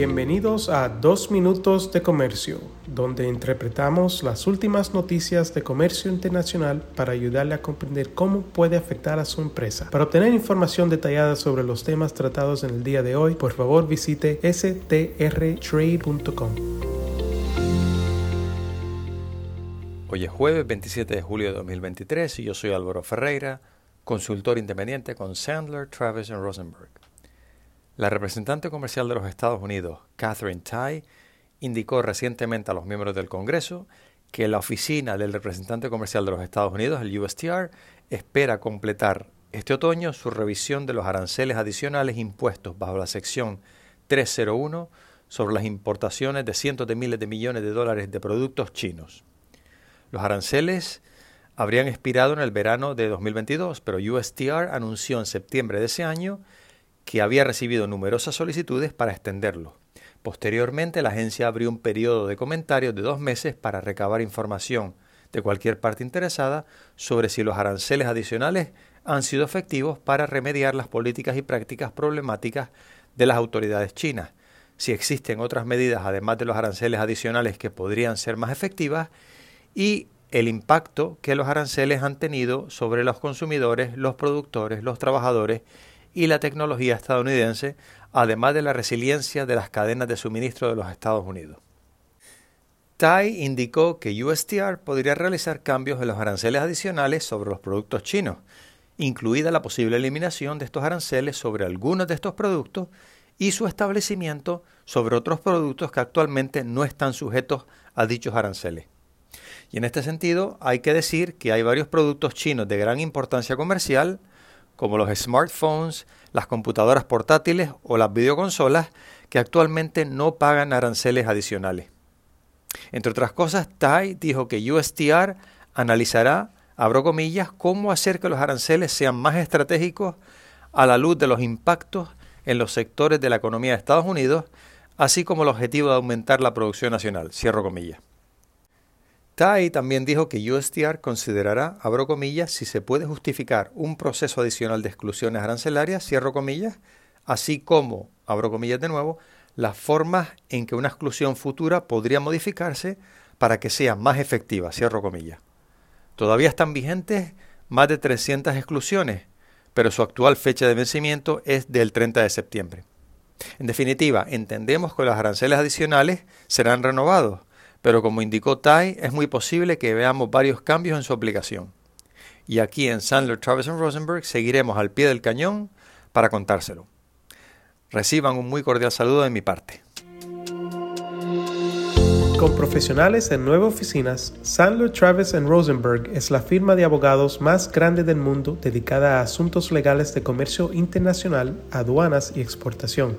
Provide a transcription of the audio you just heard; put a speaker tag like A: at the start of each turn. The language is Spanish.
A: Bienvenidos a Dos Minutos de Comercio, donde interpretamos las últimas noticias de comercio internacional para ayudarle a comprender cómo puede afectar a su empresa. Para obtener información detallada sobre los temas tratados en el día de hoy, por favor visite strtrade.com.
B: Hoy es jueves 27 de julio de 2023 y yo soy Álvaro Ferreira, consultor independiente con Sandler, Travis Rosenberg. La representante comercial de los Estados Unidos, Catherine Tai, indicó recientemente a los miembros del Congreso que la oficina del representante comercial de los Estados Unidos, el USTR, espera completar este otoño su revisión de los aranceles adicionales impuestos bajo la sección 301 sobre las importaciones de cientos de miles de millones de dólares de productos chinos. Los aranceles habrían expirado en el verano de 2022, pero USTR anunció en septiembre de ese año que había recibido numerosas solicitudes para extenderlo. Posteriormente, la agencia abrió un periodo de comentarios de dos meses para recabar información de cualquier parte interesada sobre si los aranceles adicionales han sido efectivos para remediar las políticas y prácticas problemáticas de las autoridades chinas, si existen otras medidas además de los aranceles adicionales que podrían ser más efectivas y el impacto que los aranceles han tenido sobre los consumidores, los productores, los trabajadores y la tecnología estadounidense, además de la resiliencia de las cadenas de suministro de los Estados Unidos. Tai indicó que USTR podría realizar cambios en los aranceles adicionales sobre los productos chinos, incluida la posible eliminación de estos aranceles sobre algunos de estos productos y su establecimiento sobre otros productos que actualmente no están sujetos a dichos aranceles. Y en este sentido hay que decir que hay varios productos chinos de gran importancia comercial, como los smartphones, las computadoras portátiles o las videoconsolas que actualmente no pagan aranceles adicionales. Entre otras cosas, Tai dijo que USTR analizará, abro comillas, cómo hacer que los aranceles sean más estratégicos a la luz de los impactos en los sectores de la economía de Estados Unidos, así como el objetivo de aumentar la producción nacional, cierro comillas. Tai también dijo que USTR considerará, abro si se puede justificar un proceso adicional de exclusiones arancelarias, cierro comillas, así como, abro comillas de nuevo, las formas en que una exclusión futura podría modificarse para que sea más efectiva, cierro comillas. Todavía están vigentes más de 300 exclusiones, pero su actual fecha de vencimiento es del 30 de septiembre. En definitiva, entendemos que los aranceles adicionales serán renovados, pero como indicó Tai, es muy posible que veamos varios cambios en su aplicación. Y aquí en Sandler, Travis Rosenberg seguiremos al pie del cañón para contárselo. Reciban un muy cordial saludo de mi parte.
A: Con profesionales en nueve oficinas, Sandler, Travis Rosenberg es la firma de abogados más grande del mundo dedicada a asuntos legales de comercio internacional, aduanas y exportación.